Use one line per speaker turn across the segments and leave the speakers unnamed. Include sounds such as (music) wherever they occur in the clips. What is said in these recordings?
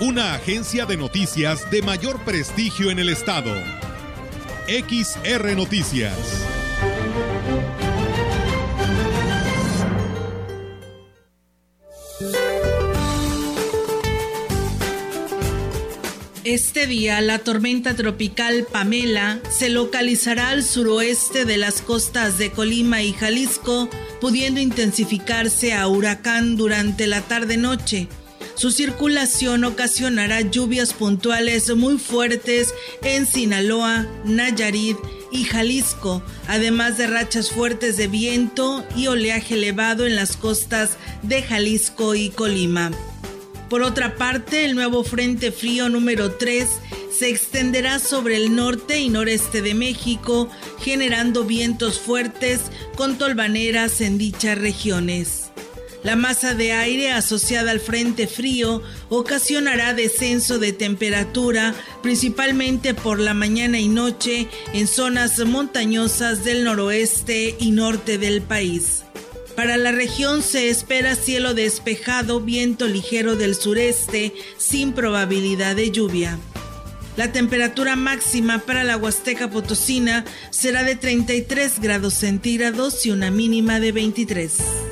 Una agencia de noticias de mayor prestigio en el estado. XR Noticias.
Este día, la tormenta tropical Pamela se localizará al suroeste de las costas de Colima y Jalisco, pudiendo intensificarse a huracán durante la tarde-noche. Su circulación ocasionará lluvias puntuales muy fuertes en Sinaloa, Nayarit y Jalisco, además de rachas fuertes de viento y oleaje elevado en las costas de Jalisco y Colima. Por otra parte, el nuevo Frente Frío número 3 se extenderá sobre el norte y noreste de México, generando vientos fuertes con tolvaneras en dichas regiones. La masa de aire asociada al Frente Frío ocasionará descenso de temperatura, principalmente por la mañana y noche en zonas montañosas del noroeste y norte del país. Para la región se espera cielo despejado, viento ligero del sureste, sin probabilidad de lluvia. La temperatura máxima para la Huasteca Potosina será de 33 grados centígrados y una mínima de 23.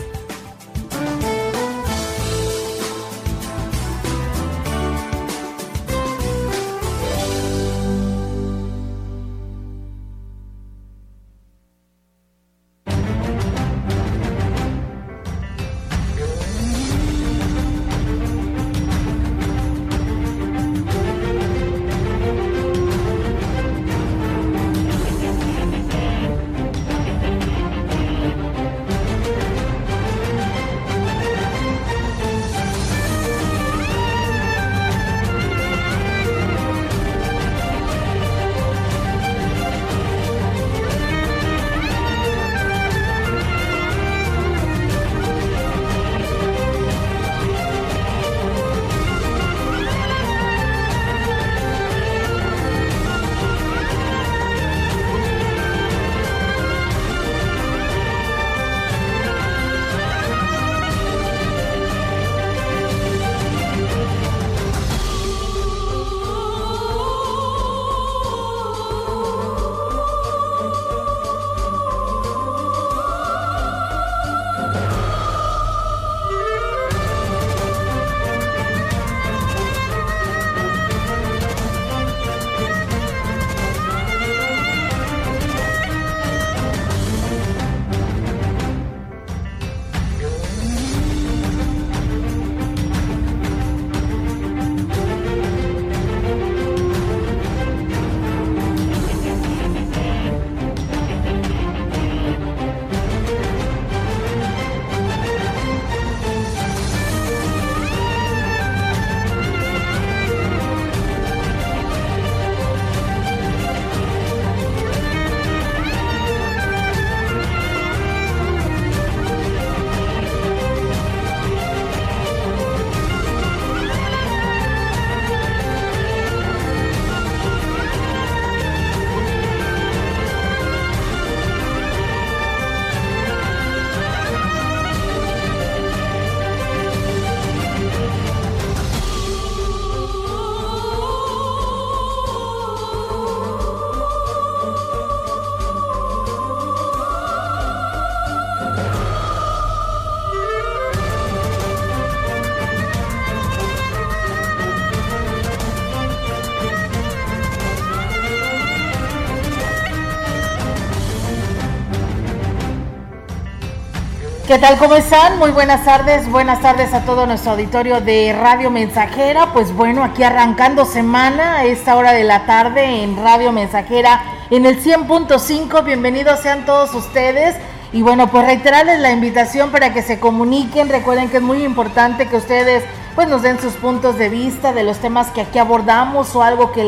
¿Qué tal? ¿Cómo están? Muy buenas tardes. Buenas tardes a todo nuestro auditorio de Radio Mensajera. Pues bueno, aquí arrancando semana a esta hora de la tarde en Radio Mensajera en el 100.5. Bienvenidos sean todos ustedes. Y bueno, pues reiterarles la invitación para que se comuniquen. Recuerden que es muy importante que ustedes
pues nos den sus puntos de vista de los temas que aquí abordamos o algo que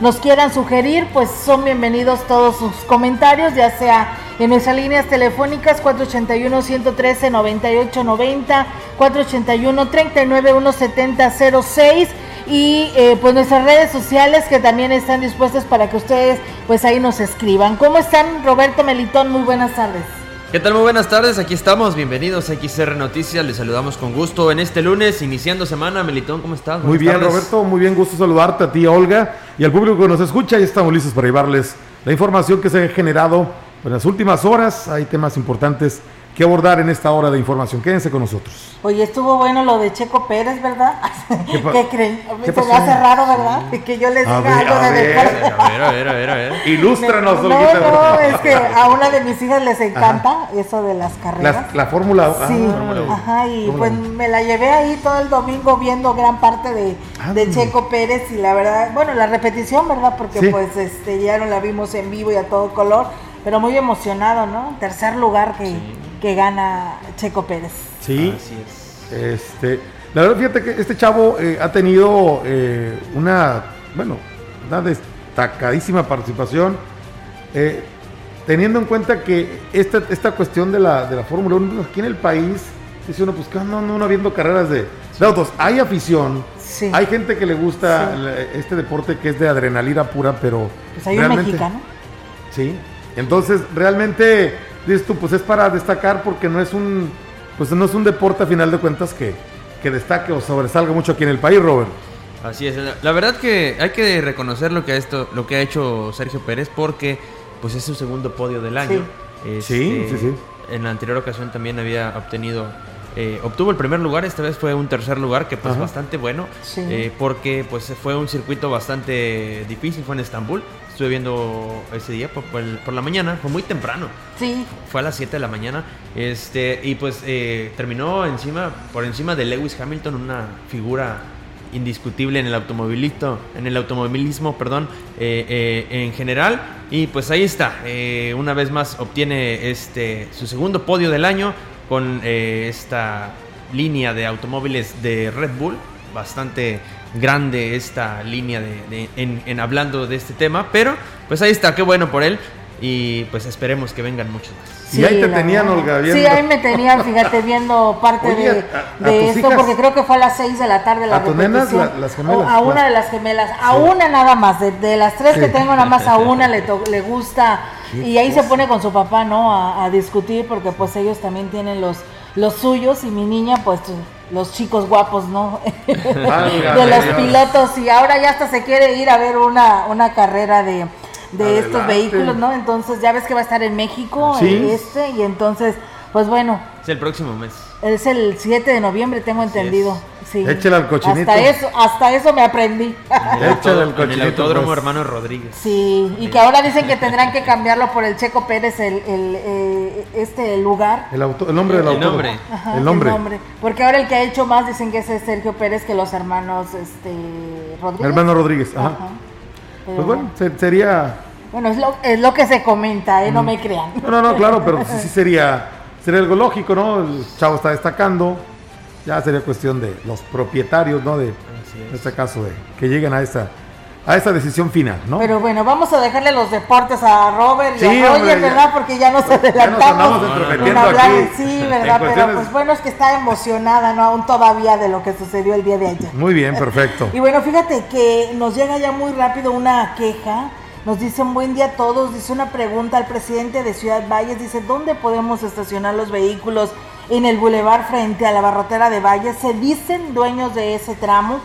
nos quieran sugerir, pues son bienvenidos todos sus comentarios, ya sea en nuestras líneas telefónicas 481-113-9890, 481-39-170-06 y eh, pues nuestras redes sociales que también están dispuestas para que ustedes pues ahí nos escriban. ¿Cómo están Roberto Melitón? Muy buenas tardes.
¿Qué tal? Muy buenas tardes, aquí estamos, bienvenidos a XR Noticias, les saludamos con gusto en este lunes, iniciando semana. Melitón, ¿cómo estás?
muy bien, Roberto, muy bien, gusto saludarte a ti, Olga, y al público que nos escucha, y estamos listos para llevarles la información que se ha generado en las últimas horas, hay temas importantes que abordar en esta hora de información. Quédense con nosotros.
Oye, estuvo bueno lo de Checo Pérez, ¿verdad? (laughs) ¿Qué, ¿Qué creen? ¿Qué Se me hace raro, ¿verdad? Que yo les diga algo de deporte. A ver, a ver, a ver, a ver. (laughs)
Ilústranos,
No, no, es que a una de mis hijas les encanta eso de las carreras.
La, la Fórmula
Sí, ah, ajá, y pues me la llevé ahí todo el domingo viendo gran parte de, de Checo Pérez y la verdad, bueno, la repetición, ¿verdad? Porque pues este ya no la vimos en vivo y a todo color, pero muy emocionado, ¿no? Tercer lugar que que gana Checo Pérez.
Sí, Así es. Este, la verdad, fíjate que este chavo eh, ha tenido eh, una, bueno, una destacadísima participación. Eh, teniendo en cuenta que esta, esta cuestión de la, de la Fórmula 1 aquí en el país, dice uno, pues no, no, no habiendo carreras de, autos, hay afición, hay gente que le gusta este deporte que es de adrenalina pura, pero...
Pues hay un mexicano.
Sí, entonces realmente dices tú, pues es para destacar porque no es un, pues no es un deporte a final de cuentas que, que destaque o sobresalga mucho aquí en el país, Robert.
Así es, la verdad que hay que reconocer lo que ha, esto, lo que ha hecho Sergio Pérez porque pues es su segundo podio del año.
Sí,
este,
sí, sí,
En la anterior ocasión también había obtenido eh, obtuvo el primer lugar, esta vez fue un tercer lugar, que pues bastante bueno, eh, porque pues fue un circuito bastante difícil, fue en Estambul, estuve viendo ese día por, por, la mañana, fue muy temprano,
sí.
fue a las 7 de la mañana, este, y pues eh, terminó encima, por encima de Lewis Hamilton, una figura indiscutible en el automovilismo, en el automovilismo, perdón, en general. Y pues ahí está, una vez más obtiene este su segundo podio del año con eh, esta línea de automóviles de Red Bull, bastante grande esta línea de, en, hablando de este tema, pero pues ahí está, qué bueno por él. Y pues esperemos que vengan muchos más.
y ahí te tenían, Olga,
viendo. Sí, ahí me tenían, fíjate, viendo parte de, esto, porque creo que fue a las 6 de la tarde la
¿A las gemelas?
a una de las gemelas, a una nada más, de, las tres que tengo, nada más a (laughs) una le, le gusta y ahí se pone con su papá, ¿no? A, discutir porque pues ellos también tienen los, los suyos y mi niña pues los chicos guapos, ¿no? (laughs) de los pilotos y ahora ya hasta se quiere ir a ver una, una carrera de, de estos vehículos, ¿no? Entonces ya ves que va a estar en México este y entonces pues bueno.
Es el próximo mes.
Es el 7 de noviembre, tengo entendido. Sí.
Échale al cochinito.
Hasta eso, hasta eso me aprendí.
Échale al cochinito. En el autódromo pues. hermano Rodríguez.
Sí, y que ahora dicen que tendrán que cambiarlo por el Checo Pérez, el, el eh, este lugar.
El, auto, el nombre del
el Nombre.
el nombre. El nombre. Porque ahora el que ha hecho más dicen que es Sergio Pérez que los hermanos este, Rodríguez.
Hermano Rodríguez, ajá. Pues bueno, sería...
Bueno, es lo, es lo que se comenta, ¿eh? No me crean.
No, no, no, claro, pero sí, sí sería (laughs) sería algo lógico, ¿no? El chavo está destacando, ya sería cuestión de los propietarios, ¿no? De, en este caso, de que lleguen a esta a esta decisión final, ¿no?
Pero bueno, vamos a dejarle los deportes a Robert y a Roger, ¿verdad? Porque ya nos adelantamos
en hablar,
sí, ¿verdad? Pero pues bueno, es que está emocionada, ¿no? Aún todavía de lo que sucedió el día de ayer.
Muy bien, perfecto. (laughs)
y bueno, fíjate que nos llega ya muy rápido una queja nos dice un buen día a todos, dice una pregunta al presidente de Ciudad Valles, dice, ¿dónde podemos estacionar los vehículos en el bulevar frente a la barrotera de Valles? Se dicen dueños de ese tramo,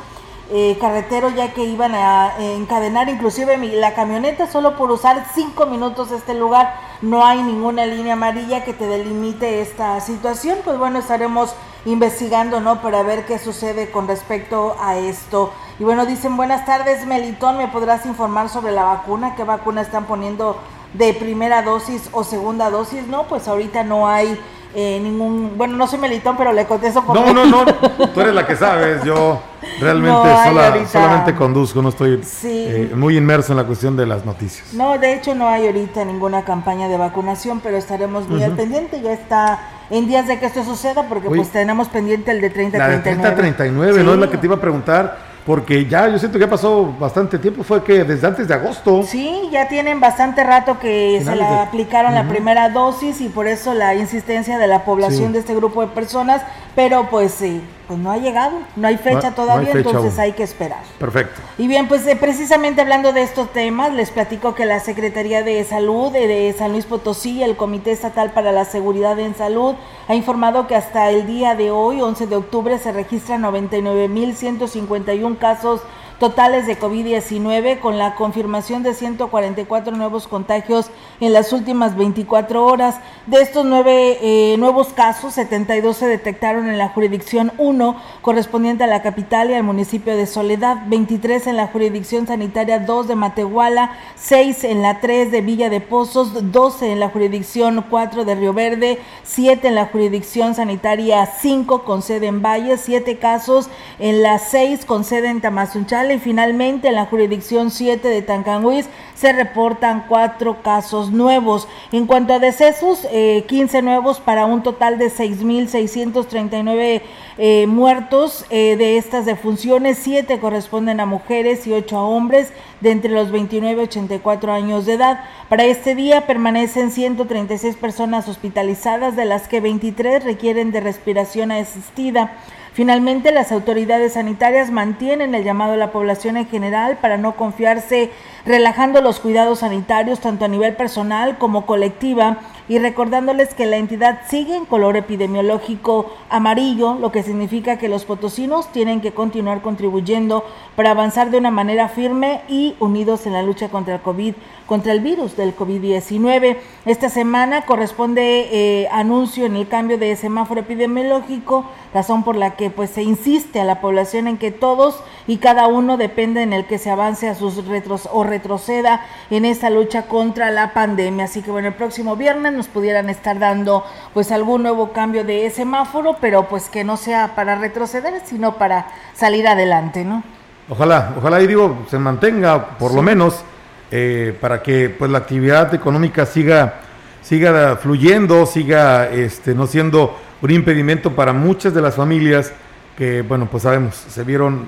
eh, carretero, ya que iban a encadenar inclusive la camioneta solo por usar cinco minutos este lugar. No hay ninguna línea amarilla que te delimite esta situación. Pues bueno, estaremos investigando, ¿no? Para ver qué sucede con respecto a esto. Y bueno, dicen, buenas tardes, Melitón, ¿me podrás informar sobre la vacuna? ¿Qué vacuna están poniendo de primera dosis o segunda dosis? No, pues ahorita no hay eh, ningún, bueno, no soy Melitón, pero le contesto por
No, no, no, (laughs) tú eres la que sabes, yo Realmente solamente conduzco, no estoy eh, muy inmerso en la cuestión de las noticias.
No, de hecho no hay ahorita ninguna campaña de vacunación, pero estaremos muy al pendiente, ya está en días de que esto suceda, porque pues tenemos pendiente el de 30
la 39. 39, ¿no? Es la que te iba a preguntar porque ya yo siento que ha pasado bastante tiempo, fue que desde antes de agosto.
Sí, ya tienen bastante rato que se la aplicaron la primera dosis y por eso la insistencia de la población de este grupo de personas, pero pues sí, pues no ha llegado, no hay fecha todavía, entonces hay que esperar.
Perfecto.
Y bien, pues eh, precisamente hablando de estos temas, les platico que la Secretaría de Salud de San Luis Potosí, el Comité Estatal para la Seguridad en Salud, ha informado que hasta el día de hoy, 11 de octubre, se registran 99.151 casos totales de COVID-19 con la confirmación de 144 nuevos contagios en las últimas 24 horas. De estos nueve eh, nuevos casos, 72 se detectaron en la jurisdicción 1 correspondiente a la capital y al municipio de Soledad, 23 en la jurisdicción sanitaria 2 de Matehuala, 6 en la 3 de Villa de Pozos, 12 en la jurisdicción 4 de Río Verde, 7 en la jurisdicción sanitaria 5 con sede en Valle, 7 casos en la 6 con sede en Tamazunchal, y finalmente en la jurisdicción 7 de Tancanhuiz se reportan cuatro casos nuevos. En cuanto a decesos, 15 eh, nuevos para un total de 6.639 eh, muertos. Eh, de estas defunciones, 7 corresponden a mujeres y 8 a hombres de entre los 29 y 84 años de edad. Para este día permanecen 136 personas hospitalizadas, de las que 23 requieren de respiración asistida. Finalmente, las autoridades sanitarias mantienen el llamado a la población en general para no confiarse, relajando los cuidados sanitarios tanto a nivel personal como colectiva y recordándoles que la entidad sigue en color epidemiológico amarillo, lo que significa que los potosinos tienen que continuar contribuyendo para avanzar de una manera firme y unidos en la lucha contra el COVID contra el virus del COVID-19. Esta semana corresponde eh, anuncio en el cambio de semáforo epidemiológico, razón por la que pues se insiste a la población en que todos y cada uno depende en el que se avance a sus retros o retroceda en esta lucha contra la pandemia. Así que bueno, el próximo viernes nos pudieran estar dando pues algún nuevo cambio de semáforo, pero pues que no sea para retroceder, sino para salir adelante, ¿no?
Ojalá, ojalá y digo, se mantenga por lo menos eh, para que pues la actividad económica siga, siga fluyendo, siga este, no siendo un impedimento para muchas de las familias que, bueno, pues sabemos, se vieron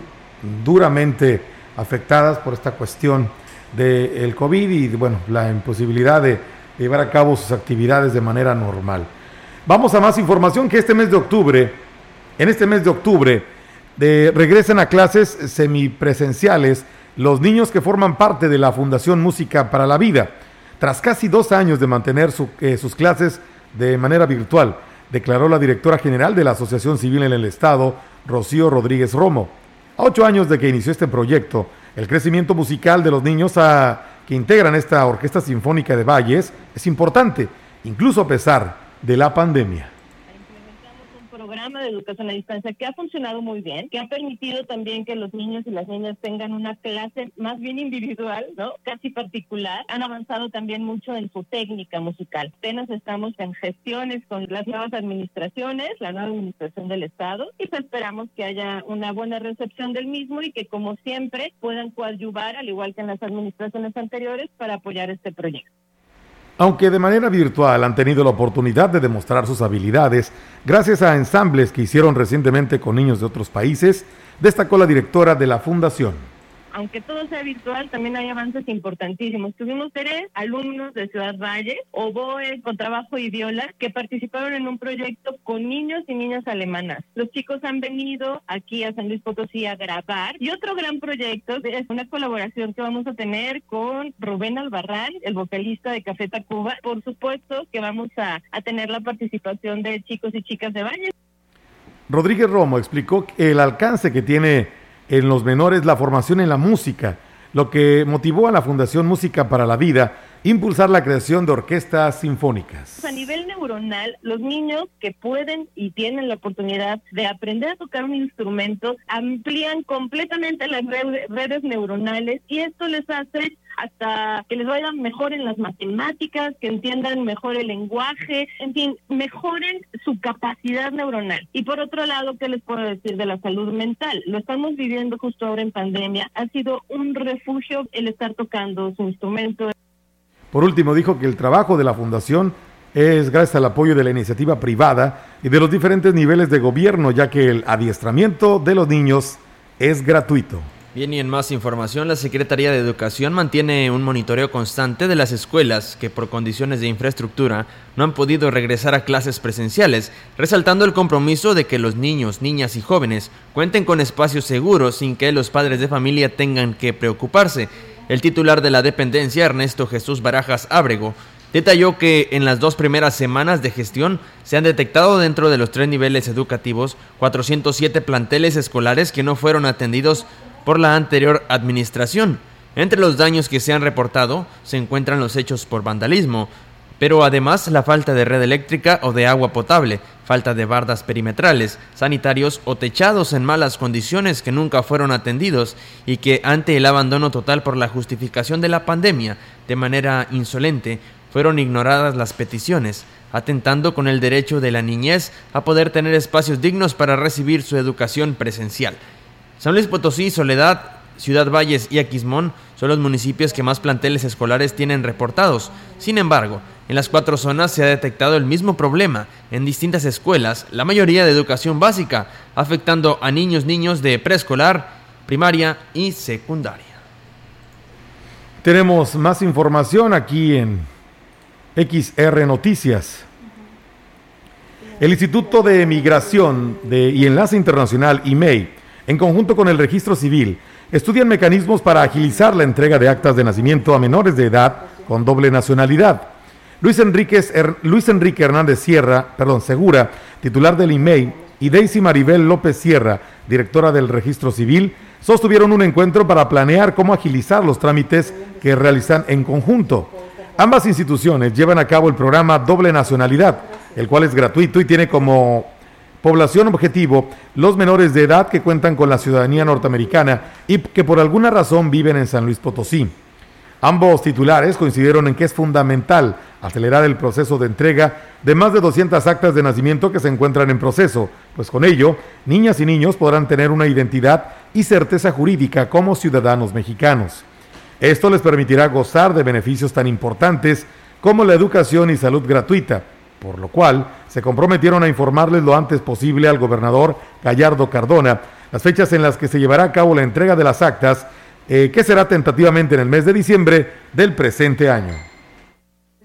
duramente afectadas por esta cuestión del COVID y, bueno, la imposibilidad de llevar a cabo sus actividades de manera normal. Vamos a más información que este mes de octubre, en este mes de octubre, de, regresan a clases semipresenciales los niños que forman parte de la Fundación Música para la Vida, tras casi dos años de mantener eh, sus clases de manera virtual, declaró la directora general de la Asociación Civil en el Estado, Rocío Rodríguez Romo. A ocho años de que inició este proyecto, el crecimiento musical de los niños que integran esta Orquesta Sinfónica de Valles es importante, incluso a pesar de la pandemia
programa de educación a distancia que ha funcionado muy bien, que ha permitido también que los niños y las niñas tengan una clase más bien individual, ¿no? Casi particular. Han avanzado también mucho en su técnica musical. Apenas estamos en gestiones con las nuevas administraciones, la nueva administración del Estado, y pues esperamos que haya una buena recepción del mismo y que como siempre puedan coadyuvar, al igual que en las administraciones anteriores, para apoyar este proyecto.
Aunque de manera virtual han tenido la oportunidad de demostrar sus habilidades gracias a ensambles que hicieron recientemente con niños de otros países, destacó la directora de la fundación
aunque todo sea virtual, también hay avances importantísimos. Tuvimos tres alumnos de Ciudad Valle, oboe, con trabajo y viola, que participaron en un proyecto con niños y niñas alemanas. Los chicos han venido aquí a San Luis Potosí a grabar. Y otro gran proyecto es una colaboración que vamos a tener con Rubén Albarrán, el vocalista de Café Tacuba. Por supuesto que vamos a, a tener la participación de chicos y chicas de Valle.
Rodríguez Romo explicó el alcance que tiene en los menores la formación en la música, lo que motivó a la Fundación Música para la Vida impulsar la creación de orquestas sinfónicas.
A nivel neuronal, los niños que pueden y tienen la oportunidad de aprender a tocar un instrumento amplían completamente las redes neuronales y esto les hace hasta que les vaya mejor en las matemáticas, que entiendan mejor el lenguaje, en fin, mejoren su capacidad neuronal. Y por otro lado, ¿qué les puedo decir de la salud mental? Lo estamos viviendo justo ahora en pandemia. Ha sido un refugio el estar tocando su instrumento.
Por último, dijo que el trabajo de la Fundación es gracias al apoyo de la iniciativa privada y de los diferentes niveles de gobierno, ya que el adiestramiento de los niños es gratuito.
Bien, y en más información, la Secretaría de Educación mantiene un monitoreo constante de las escuelas que por condiciones de infraestructura no han podido regresar a clases presenciales, resaltando el compromiso de que los niños, niñas y jóvenes cuenten con espacios seguros sin que los padres de familia tengan que preocuparse. El titular de la dependencia, Ernesto Jesús Barajas Ábrego, Detalló que en las dos primeras semanas de gestión se han detectado dentro de los tres niveles educativos 407 planteles escolares que no fueron atendidos por la anterior administración. Entre los daños que se han reportado se encuentran los hechos por vandalismo, pero además la falta de red eléctrica o de agua potable, falta de bardas perimetrales, sanitarios o techados en malas condiciones que nunca fueron atendidos y que ante el abandono total por la justificación de la pandemia, de manera insolente, fueron ignoradas las peticiones, atentando con el derecho de la niñez a poder tener espacios dignos para recibir su educación presencial. San Luis Potosí, Soledad, Ciudad Valles y Aquismón son los municipios que más planteles escolares tienen reportados. Sin embargo, en las cuatro zonas se ha detectado el mismo problema en distintas escuelas, la mayoría de educación básica, afectando a niños, niños de preescolar, primaria y secundaria.
Tenemos más información aquí en XR Noticias. El Instituto de Migración de, y Enlace Internacional, IMEI, en conjunto con el Registro Civil, estudian mecanismos para agilizar la entrega de actas de nacimiento a menores de edad con doble nacionalidad. Luis, Enrique Hernández Sierra, perdón, Segura, titular del IMEI, y Daisy Maribel López Sierra, directora del Registro Civil, sostuvieron un encuentro para planear cómo agilizar los trámites que realizan en conjunto. Ambas instituciones llevan a cabo el programa Doble Nacionalidad, el cual es gratuito y tiene como población objetivo los menores de edad que cuentan con la ciudadanía norteamericana y que por alguna razón viven en San Luis Potosí. Ambos titulares coincidieron en que es fundamental acelerar el proceso de entrega de más de 200 actas de nacimiento que se encuentran en proceso, pues con ello, niñas y niños podrán tener una identidad y certeza jurídica como ciudadanos mexicanos. Esto les permitirá gozar de beneficios tan importantes como la educación y salud gratuita, por lo cual se comprometieron a informarles lo antes posible al gobernador Gallardo Cardona las fechas en las que se llevará a cabo la entrega de las actas, eh, que será tentativamente en el mes de diciembre del presente año.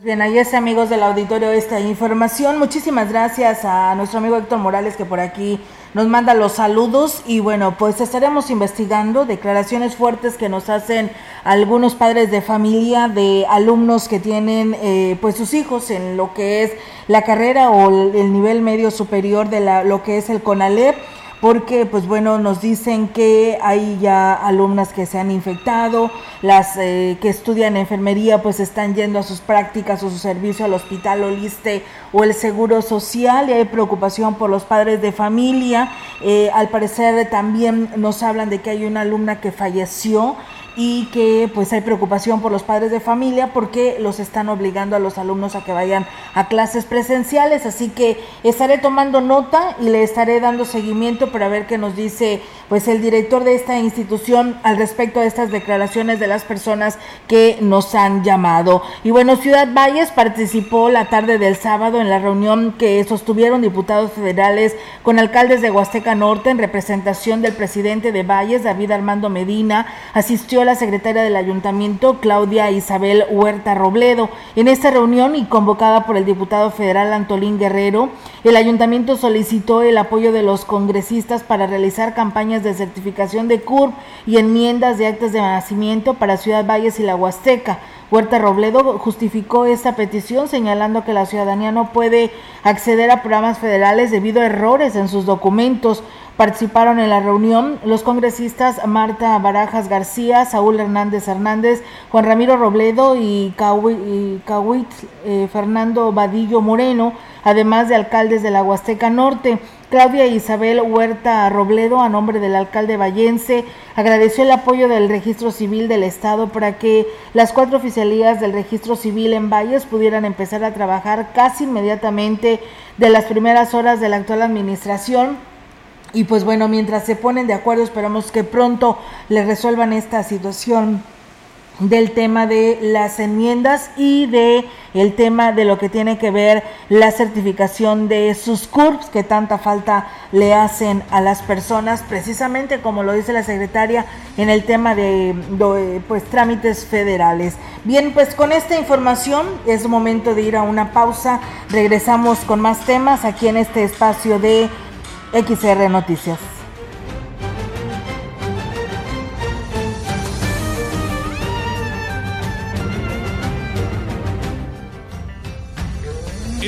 Bien, ahí es amigos del auditorio esta información. Muchísimas gracias a nuestro amigo Héctor Morales que por aquí nos manda los saludos y bueno, pues estaremos investigando declaraciones fuertes que nos hacen algunos padres de familia de alumnos que tienen eh, pues sus hijos en lo que es la carrera o el nivel medio superior de la, lo que es el CONALEP porque pues bueno, nos dicen que hay ya alumnas que se han infectado, las eh, que estudian enfermería pues están yendo a sus prácticas o su servicio al hospital o liste o el seguro social y hay preocupación por los padres de familia. Eh, al parecer también nos hablan de que hay una alumna que falleció y que pues hay preocupación por los padres de familia porque los están obligando a los alumnos a que vayan a clases presenciales, así que estaré tomando nota y le estaré dando seguimiento para ver qué nos dice pues el director de esta institución al respecto de estas declaraciones de las personas que nos han llamado. Y bueno, Ciudad Valles participó la tarde del sábado en la reunión que sostuvieron diputados federales con alcaldes de Huasteca Norte en representación del presidente de Valles, David Armando Medina, asistió la secretaria del ayuntamiento, Claudia Isabel Huerta Robledo. En esta reunión y convocada por el diputado federal Antolín Guerrero, el ayuntamiento solicitó el apoyo de los congresistas para realizar campañas de certificación de CURP y enmiendas de actas de nacimiento para Ciudad Valles y la Huasteca. Huerta Robledo justificó esta petición señalando que la ciudadanía no puede acceder a programas federales debido a errores en sus documentos. Participaron en la reunión los congresistas Marta Barajas García, Saúl Hernández Hernández, Juan Ramiro Robledo y Cahuit eh, Fernando Vadillo Moreno, además de alcaldes de la Huasteca Norte. Claudia Isabel Huerta Robledo, a nombre del alcalde Vallense, agradeció el apoyo del registro civil del Estado para que las cuatro oficialías del registro civil en Valles pudieran empezar a trabajar casi inmediatamente de las primeras horas de la actual administración. Y pues bueno, mientras se ponen de acuerdo, esperamos que pronto le resuelvan esta situación del tema de las enmiendas y de el tema de lo que tiene que ver la certificación de sus CURPS que tanta falta le hacen a las personas, precisamente como lo dice la secretaria en el tema de, de pues trámites federales. Bien, pues con esta información es momento de ir a una pausa. Regresamos con más temas aquí en este espacio de XR Noticias.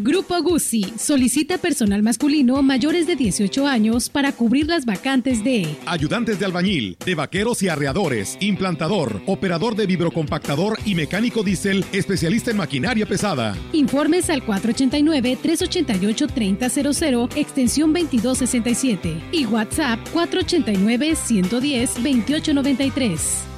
Grupo Guzzi solicita personal masculino mayores de 18 años para cubrir las vacantes de
Ayudantes de albañil, de vaqueros y arreadores, implantador, operador de vibrocompactador y mecánico diésel, especialista en maquinaria pesada.
Informes al 489-388-3000, extensión 2267 y WhatsApp 489-110-2893.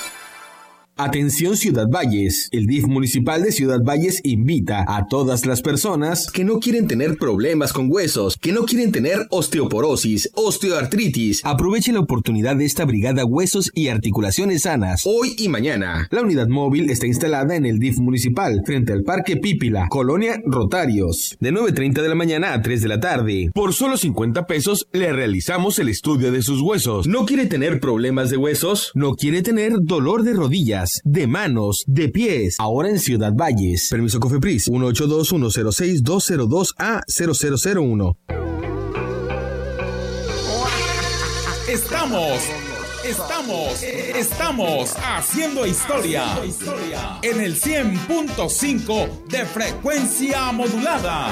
Atención Ciudad Valles. El DIF municipal de Ciudad Valles invita a todas las personas que no quieren tener problemas con huesos, que no quieren tener osteoporosis, osteoartritis. Aproveche la oportunidad de esta brigada Huesos y Articulaciones Sanas. Hoy y mañana. La unidad móvil está instalada en el DIF municipal, frente al Parque Pípila, Colonia Rotarios, de 9.30 de la mañana a 3 de la tarde. Por solo 50 pesos le realizamos el estudio de sus huesos. ¿No quiere tener problemas de huesos? ¿No quiere tener dolor de rodillas? De manos, de pies. Ahora en Ciudad Valles. Permiso Cofepris 182-106-202A0001.
Estamos, estamos, estamos haciendo historia en el 100.5 de frecuencia modulada.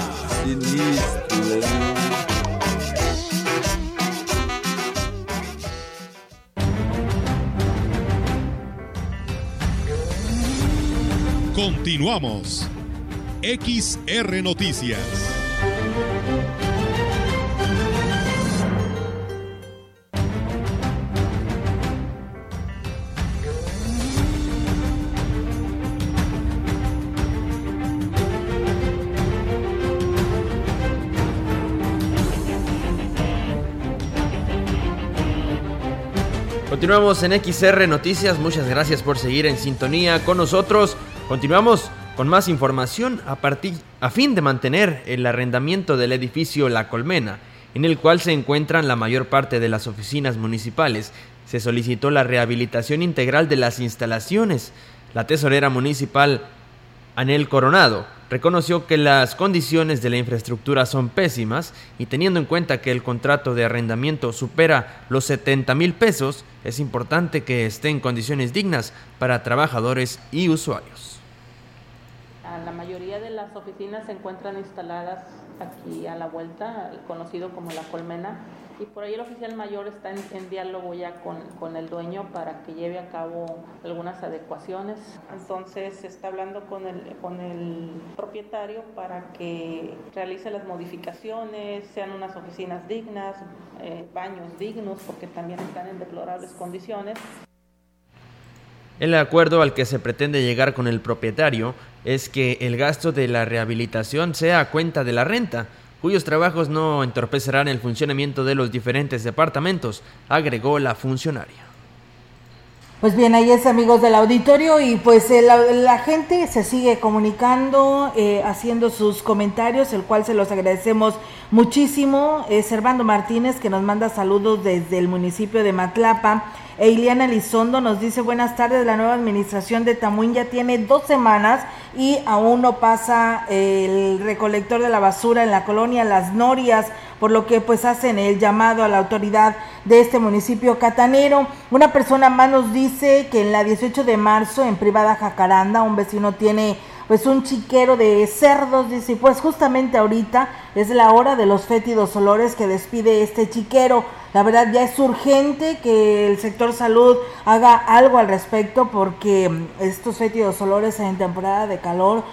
Continuamos. XR Noticias.
Continuamos en XR Noticias, muchas gracias por seguir en sintonía con nosotros. Continuamos con más información a, partir, a fin de mantener el arrendamiento del edificio La Colmena, en el cual se encuentran la mayor parte de las oficinas municipales. Se solicitó la rehabilitación integral de las instalaciones. La tesorera municipal, Anel Coronado, reconoció que las condiciones de la infraestructura son pésimas y teniendo en cuenta que el contrato de arrendamiento supera los 70 mil pesos, es importante que esté en condiciones dignas para trabajadores y usuarios.
La mayoría de las oficinas se encuentran instaladas aquí a la vuelta, conocido como la colmena, y por ahí el oficial mayor está en, diálogo ya con, con, el dueño para que lleve a cabo algunas adecuaciones. Entonces se está hablando con el, con el propietario para que realice las modificaciones, sean unas oficinas dignas, eh, baños dignos, porque también están en deplorables condiciones.
El acuerdo al que se pretende llegar con el propietario es que el gasto de la rehabilitación sea a cuenta de la renta, cuyos trabajos no entorpecerán el funcionamiento de los diferentes departamentos, agregó la funcionaria.
Pues bien, ahí es amigos del auditorio y pues eh, la, gente se sigue comunicando, eh, haciendo sus comentarios, el cual se los agradecemos muchísimo. Es Servando Martínez que nos manda saludos desde el municipio de Matlapa. Eiliana Lizondo nos dice buenas tardes, la nueva administración de Tamuín ya tiene dos semanas y aún no pasa el recolector de la basura en la colonia Las Norias, por lo que pues hacen el llamado a la autoridad de este municipio catanero. Una persona más nos dice que en la 18 de marzo en privada Jacaranda un vecino tiene pues un chiquero de cerdos, dice, pues justamente ahorita es la hora de los fétidos olores que despide este chiquero. La verdad ya es urgente que el sector salud haga algo al respecto porque mm, estos fétidos olores en temporada de calor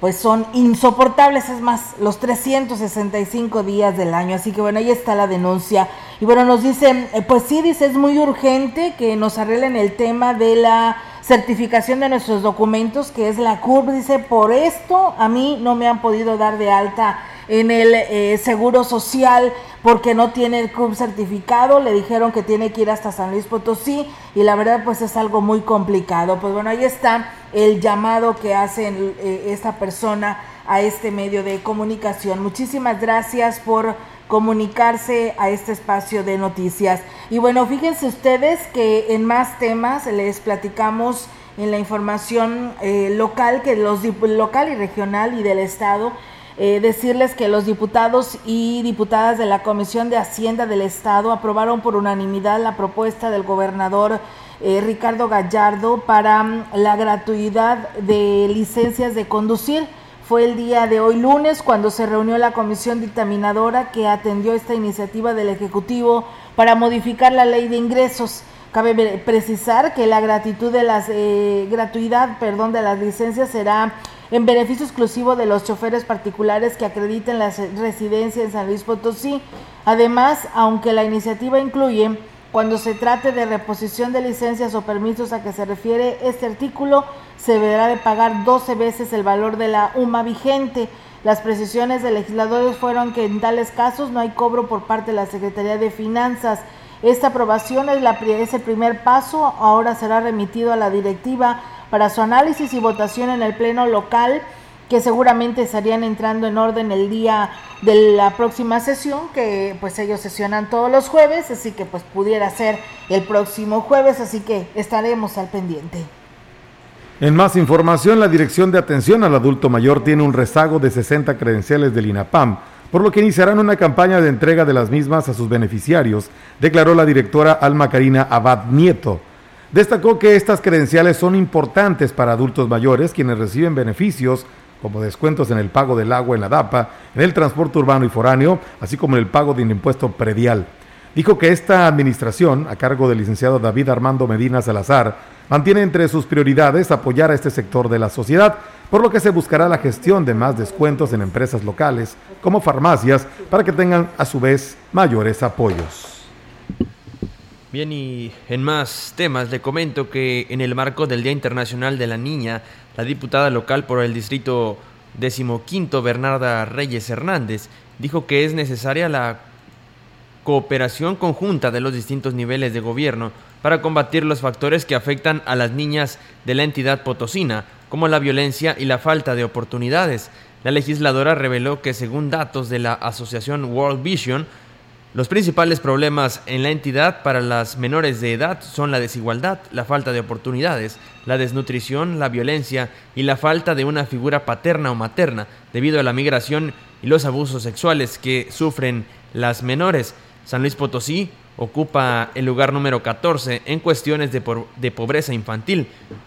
pues son insoportables, es más, los 365 días del año. Así que bueno, ahí está la denuncia. Y bueno, nos dicen, eh, pues sí, dice, es muy urgente que nos arreglen el tema de la certificación de nuestros documentos, que es la CURB. Dice, por esto a mí no me han podido dar de alta en el eh, Seguro Social porque no tiene el CURB certificado. Le dijeron que tiene que ir hasta San Luis Potosí y la verdad pues es algo muy complicado. Pues bueno, ahí está el llamado que hace eh, esta persona a este medio de comunicación. Muchísimas gracias por comunicarse a este espacio de noticias. Y bueno, fíjense ustedes que en más temas les platicamos en la información eh, local, que los local y regional y del estado, eh, decirles que los diputados y diputadas de la Comisión de Hacienda del Estado aprobaron por unanimidad la propuesta del gobernador eh, Ricardo Gallardo para la gratuidad de licencias de conducir. Fue el día de hoy lunes cuando se reunió la comisión dictaminadora que atendió esta iniciativa del Ejecutivo para modificar la ley de ingresos. Cabe precisar que la gratitud de las eh, gratuidad, perdón, de las licencias será en beneficio exclusivo de los choferes particulares que acrediten la residencia en San Luis Potosí. Además, aunque la iniciativa incluye cuando se trate de reposición de licencias o permisos a que se refiere este artículo, se deberá de pagar 12 veces el valor de la UMA vigente. Las precisiones de legisladores fueron que en tales casos no hay cobro por parte de la Secretaría de Finanzas. Esta aprobación es, la, es el primer paso, ahora será remitido a la directiva para su análisis y votación en el Pleno local que seguramente estarían entrando en orden el día de la próxima sesión, que pues ellos sesionan todos los jueves, así que pues pudiera ser el próximo jueves, así que estaremos al pendiente.
En más información, la Dirección de Atención al Adulto Mayor tiene un rezago de 60 credenciales del INAPAM, por lo que iniciarán una campaña de entrega de las mismas a sus beneficiarios, declaró la directora Alma Karina Abad Nieto. Destacó que estas credenciales son importantes para adultos mayores quienes reciben beneficios como descuentos en el pago del agua en la DAPA, en el transporte urbano y foráneo, así como en el pago de un impuesto predial. Dijo que esta administración, a cargo del licenciado David Armando Medina Salazar, mantiene entre sus prioridades apoyar a este sector de la sociedad, por lo que se buscará la gestión de más descuentos en empresas locales, como farmacias, para que tengan a su vez mayores apoyos.
Bien, y en más temas le comento que en el marco del Día Internacional de la Niña, la diputada local por el distrito decimoquinto, Bernarda Reyes Hernández, dijo que es necesaria la cooperación conjunta de los distintos niveles de gobierno para combatir los factores que afectan a las niñas de la entidad potosina, como la violencia y la falta de oportunidades. La legisladora reveló que según datos de la asociación World Vision, los principales problemas en la entidad para las menores de edad son la desigualdad, la falta de oportunidades, la desnutrición, la violencia y la falta de una figura paterna o materna debido a la migración y los abusos sexuales que sufren las menores. San Luis Potosí ocupa el lugar número 14 en cuestiones de, pobreza infantil.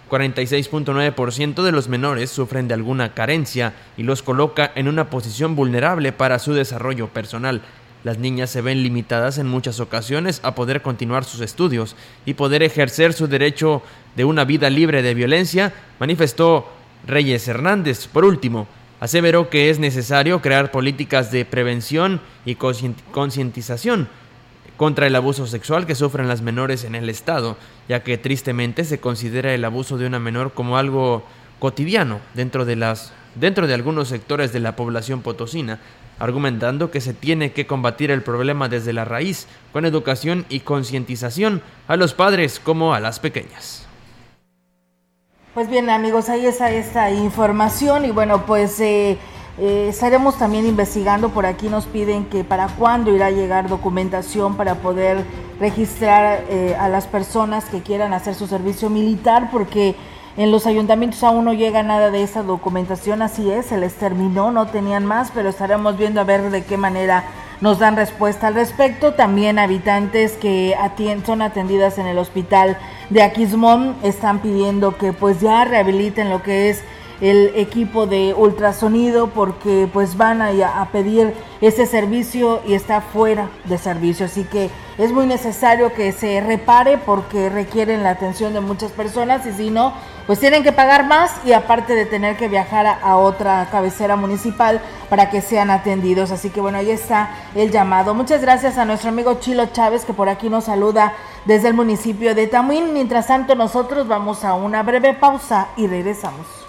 46.9% de los menores sufren de alguna carencia y los coloca en una posición vulnerable para su desarrollo personal. Las niñas se ven limitadas en muchas ocasiones a poder continuar sus estudios y poder ejercer su derecho de una vida libre de violencia, manifestó Reyes Hernández. Por último, aseveró que es necesario crear políticas de prevención y concientización contra el abuso sexual que sufren las menores en el Estado, ya que tristemente se considera el abuso de una menor como algo cotidiano dentro de, las, dentro de algunos sectores de la población potosina, argumentando que se tiene que combatir el problema desde la raíz, con educación y concientización a los padres como a las pequeñas.
Pues bien amigos, ahí está esta información y bueno, pues eh, eh, estaremos también investigando, por aquí nos piden que para cuándo irá a llegar documentación para poder registrar eh, a las personas que quieran hacer su servicio militar, porque en los ayuntamientos aún no llega nada de esa documentación, así es, se les terminó, no tenían más, pero estaremos viendo a ver de qué manera nos dan respuesta al respecto. También habitantes que son atendidas en el hospital de Aquismón están pidiendo que pues ya rehabiliten lo que es el equipo de ultrasonido porque pues van a, a, pedir ese servicio y está fuera de servicio. Así que es muy necesario que se repare porque requieren la atención de muchas personas y si no, pues tienen que pagar más y aparte de tener que viajar a, otra cabecera municipal para que sean atendidos. Así que bueno, ahí está el llamado. Muchas gracias a nuestro amigo Chilo Chávez que por aquí nos saluda desde el municipio de Tamuín. Mientras tanto, nosotros vamos a una breve pausa y regresamos.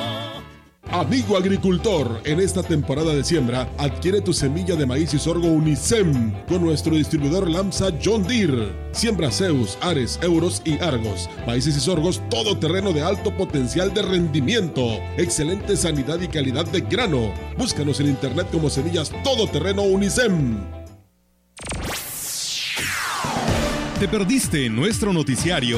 Amigo agricultor, en esta temporada de siembra, adquiere tu semilla de maíz y sorgo Unicem con nuestro distribuidor Lamsa John Deere. Siembra Zeus, Ares, Euros y Argos. Maíces y sorgos todo terreno de alto potencial de rendimiento. Excelente sanidad y calidad de grano. Búscanos en internet como semillas todoterreno Unicem.
¿Te perdiste nuestro noticiario?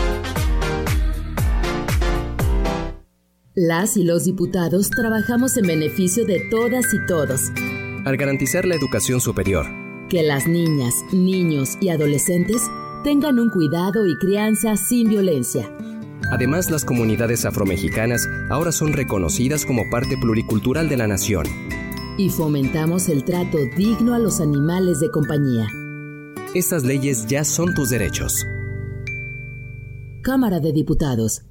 Las y los diputados trabajamos en beneficio de todas y todos.
Al garantizar la educación superior.
Que las niñas, niños y adolescentes tengan un cuidado y crianza sin violencia.
Además, las comunidades afromexicanas ahora son reconocidas como parte pluricultural de la nación.
Y fomentamos el trato digno a los animales de compañía.
Estas leyes ya son tus derechos.
Cámara de Diputados.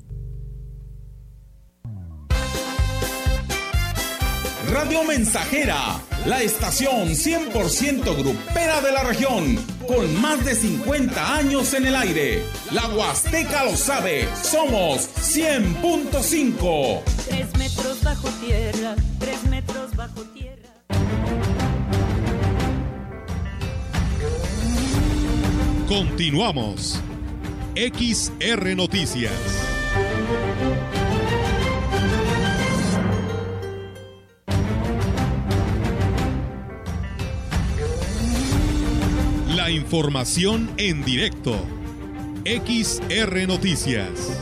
Radio Mensajera, la estación 100% grupera de la región, con más de 50 años en el aire. La Huasteca lo sabe, somos 100.5.
Tres metros bajo tierra, tres metros bajo tierra.
Continuamos. XR Noticias. Información en directo. XR Noticias.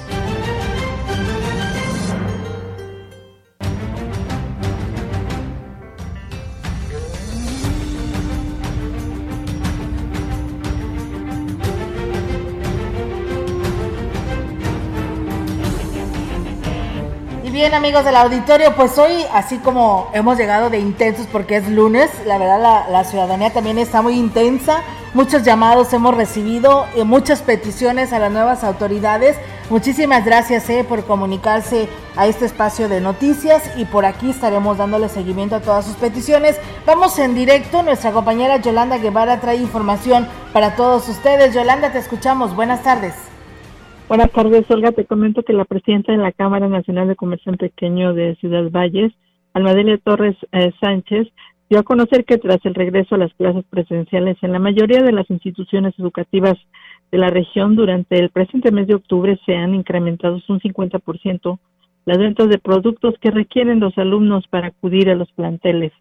bien amigos del auditorio, pues hoy así como hemos llegado de intensos porque es lunes, la verdad la, ciudadanía también está muy intensa, muchos llamados hemos recibido, y muchas peticiones a las nuevas autoridades. Muchísimas gracias eh, por comunicarse a este espacio de noticias y por aquí estaremos dándole seguimiento a todas sus peticiones. Vamos en directo, nuestra compañera Yolanda Guevara trae información para todos ustedes. Yolanda, te escuchamos, buenas tardes.
Buenas tardes, Olga. Te comento que la presidenta de la Cámara Nacional de Comercio Pequeño de Ciudad Valles, Almadelia Torres eh, Sánchez, dio a conocer que tras el regreso a las clases presenciales en la mayoría de las instituciones educativas de la región durante el presente mes de octubre se han incrementado un 50% las ventas de productos que requieren los alumnos para acudir a los planteles.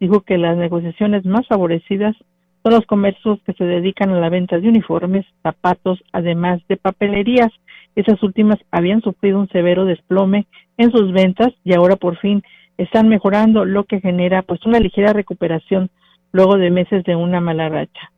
Dijo que las negociaciones más favorecidas son los comercios que se dedican a la venta de uniformes, zapatos, además de papelerías. Esas últimas habían sufrido un severo desplome en sus ventas y ahora por fin están mejorando, lo que genera pues una ligera recuperación luego de meses de una mala racha.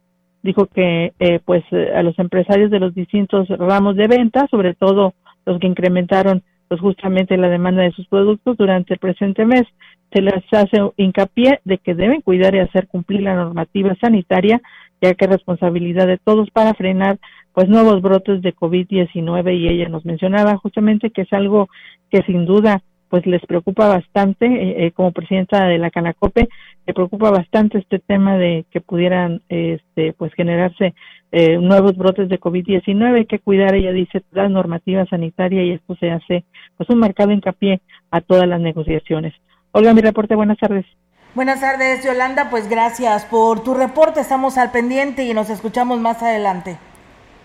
Dijo que eh, pues a los empresarios de los distintos ramos de venta, sobre todo los que incrementaron pues justamente la demanda de sus productos durante el presente mes, se les hace hincapié de que deben cuidar y hacer cumplir la normativa sanitaria, ya que es responsabilidad de todos para frenar pues nuevos brotes de COVID-19 y ella nos mencionaba justamente que es algo que sin duda pues les preocupa bastante eh, eh, como presidenta de la Canacope le preocupa bastante este tema de que pudieran este pues generarse eh, nuevos brotes de COVID-19 hay que cuidar ella dice la normativa sanitaria y esto se hace pues un marcado hincapié a todas las negociaciones Hola, mi reporte, buenas tardes.
Buenas tardes, Yolanda, pues gracias por tu reporte, estamos al pendiente y nos escuchamos más adelante.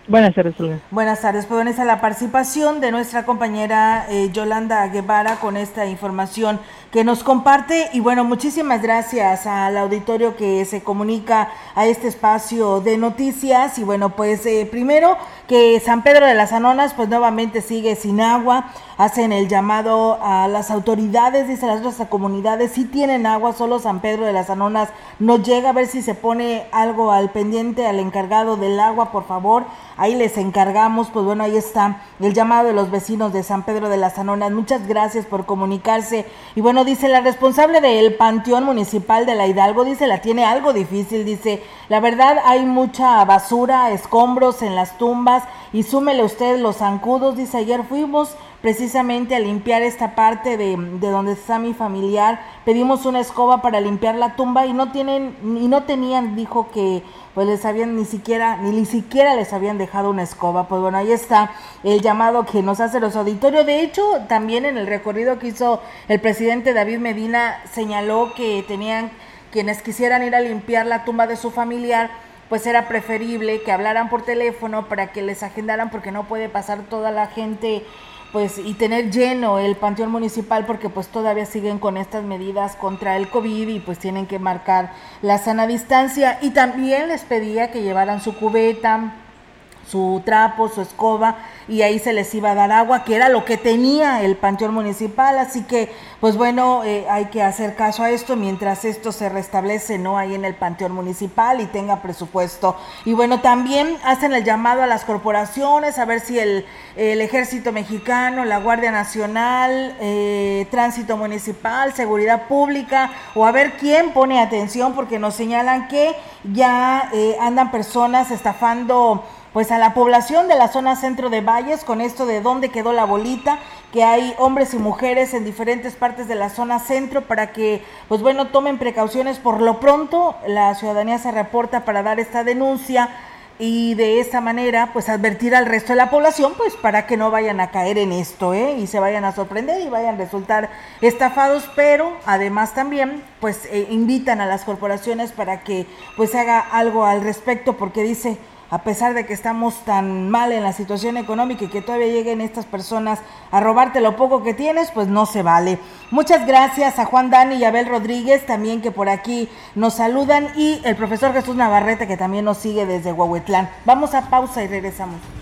Buenas tardes,
Buenas tardes, pues esa la participación de nuestra compañera eh, Yolanda Guevara con esta información que nos comparte. Y bueno, muchísimas gracias al auditorio que se comunica a este espacio de noticias. Y bueno, pues eh, primero que San Pedro de las Anonas pues nuevamente sigue sin agua, hacen el llamado a las autoridades, dice las otras comunidades, si tienen agua, solo San Pedro de las Anonas no llega. A ver si se pone algo al pendiente, al encargado del agua, por favor, ahí les encargamos, pues bueno, ahí está el llamado de los vecinos de San Pedro de las Anonas, muchas gracias por comunicarse. Y bueno, dice la responsable del Panteón Municipal de la Hidalgo, dice, la tiene algo difícil, dice, la verdad hay mucha basura, escombros en las tumbas y súmele usted los zancudos, dice, ayer fuimos precisamente a limpiar esta parte de, de, donde está mi familiar. Pedimos una escoba para limpiar la tumba y no tienen, y no tenían, dijo que pues les habían ni siquiera, ni, ni siquiera les habían dejado una escoba. Pues bueno, ahí está el llamado que nos hace los auditorios. De hecho, también en el recorrido que hizo el presidente David Medina, señaló que tenían quienes quisieran ir a limpiar la tumba de su familiar, pues era preferible que hablaran por teléfono para que les agendaran porque no puede pasar toda la gente pues y tener lleno el panteón municipal porque pues todavía siguen con estas medidas contra el COVID y pues tienen que marcar la sana distancia. Y también les pedía que llevaran su cubeta, su trapo, su escoba y ahí se les iba a dar agua, que era lo que tenía el panteón municipal, así que pues bueno, eh, hay que hacer caso a esto mientras esto se restablece, ¿no? Ahí en el panteón municipal y tenga presupuesto. Y bueno, también hacen el llamado a las corporaciones a ver si el, ejército mexicano, la Guardia Nacional, eh, tránsito municipal, seguridad pública, o a ver quién pone atención porque nos señalan que ya eh, andan personas estafando pues a la población de la zona centro de Valles con esto de dónde quedó la bolita, que hay hombres y mujeres en diferentes partes de la zona centro para que pues bueno tomen precauciones por lo pronto la ciudadanía se reporta para dar esta denuncia y de esta manera pues advertir al resto de la población pues para que no vayan a caer en esto ¿eh? y se vayan a sorprender y vayan a resultar estafados pero además también pues eh, invitan a las corporaciones para que pues haga algo al respecto porque dice a pesar de que estamos tan mal en la situación económica y que todavía lleguen estas personas a robarte lo poco que tienes, pues no se vale. Muchas gracias a Juan Dani y Abel Rodríguez también que por aquí nos saludan y el profesor Jesús Navarrete que también nos sigue desde Huehuetlán. Vamos a pausa y regresamos.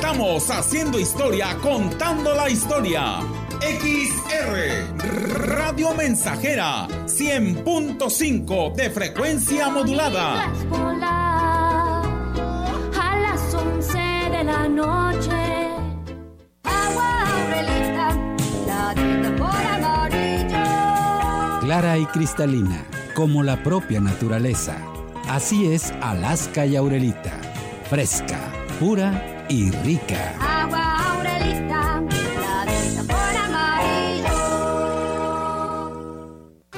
Estamos haciendo historia, contando la historia. XR Radio Mensajera 100.5 de frecuencia modulada.
A las 11 de la noche. Agua Aurelita, la tinta por amarillo.
Clara y cristalina, como la propia naturaleza. Así es Alaska y Aurelita. Fresca, pura y rica.
Agua Aurelita, la amarillo.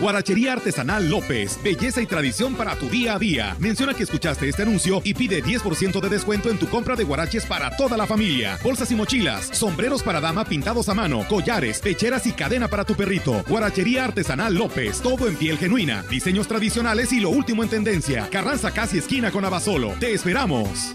Guarachería Artesanal López, belleza y tradición para tu día a día. Menciona que escuchaste este anuncio y pide 10% de descuento en tu compra de guaraches para toda la familia. Bolsas y mochilas, sombreros para dama pintados a mano, collares, pecheras y cadena para tu perrito. Guarachería Artesanal López, todo en piel genuina, diseños tradicionales y lo último en tendencia. Carranza casi esquina con Abasolo. Te esperamos.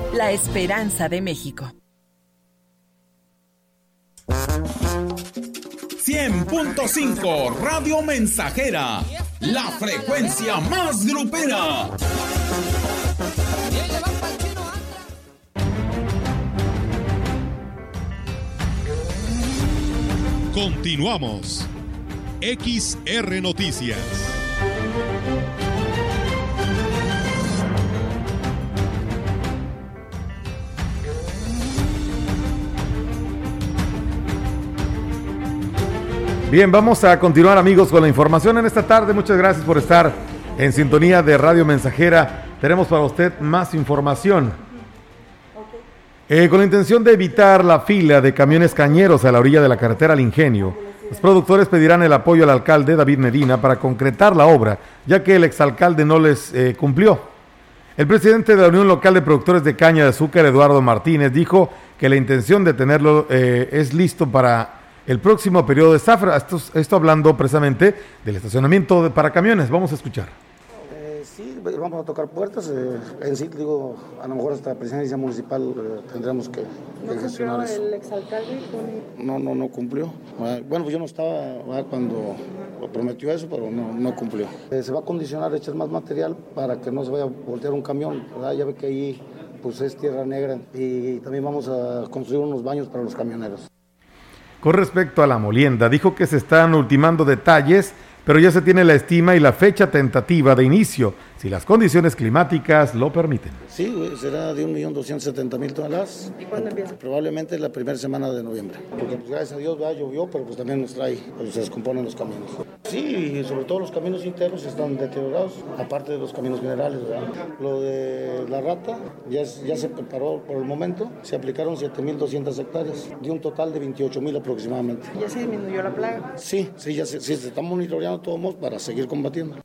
la esperanza de México.
100.5 Radio Mensajera, la frecuencia más grupera.
Continuamos. XR Noticias.
Bien, vamos a continuar amigos con la información en esta tarde. Muchas gracias por estar en sintonía de Radio Mensajera. Tenemos para usted más información. Eh, con la intención de evitar la fila de camiones cañeros a la orilla de la carretera al Ingenio, los productores pedirán el apoyo al alcalde David Medina para concretar la obra, ya que el exalcalde no les eh, cumplió. El presidente de la Unión Local de Productores de Caña de Azúcar, Eduardo Martínez, dijo que la intención de tenerlo eh, es listo para el próximo periodo de zafra. Esto, esto hablando precisamente del estacionamiento de- para camiones. Vamos a escuchar.
Eh, sí, vamos a tocar puertas. eh, en sí, digo, a lo mejor hasta la presidencia municipal eh, tendremos que, que gestionar eso.
exalcalde
No, no, no cumplió. Ah, Bueno, pues yo no estaba ah, cuando prometió eso, pero no, no cumplió. Eh, se va a condicionar echar más material para que no se vaya a voltear un camión. ¿verdad? Ya ve que ahí pues es tierra negra y también vamos a construir unos baños para los camioneros.
Con respecto a la molienda, dijo que se están ultimando detalles, pero ya se tiene la estima y la fecha tentativa de inicio, si las condiciones climáticas lo permiten.
Sí, será de 1.270.000 toneladas.
¿Y cuándo empieza?
Probablemente la primera semana de noviembre. Porque pues, gracias a Dios ya llovió, pero pues también nos trae, pues, se descomponen los caminos. Sí, y sobre todo los caminos internos están deteriorados, aparte de los caminos generales. ¿verdad? Lo de la rata ya, es- ya se preparó por el momento, se aplicaron 7.200 hectáreas, de un total de 28.000 aproximadamente.
Ya se disminuyó la plaga.
Sí, sí, ya se, sí, se está monitoreando todos modos para seguir combatiendo.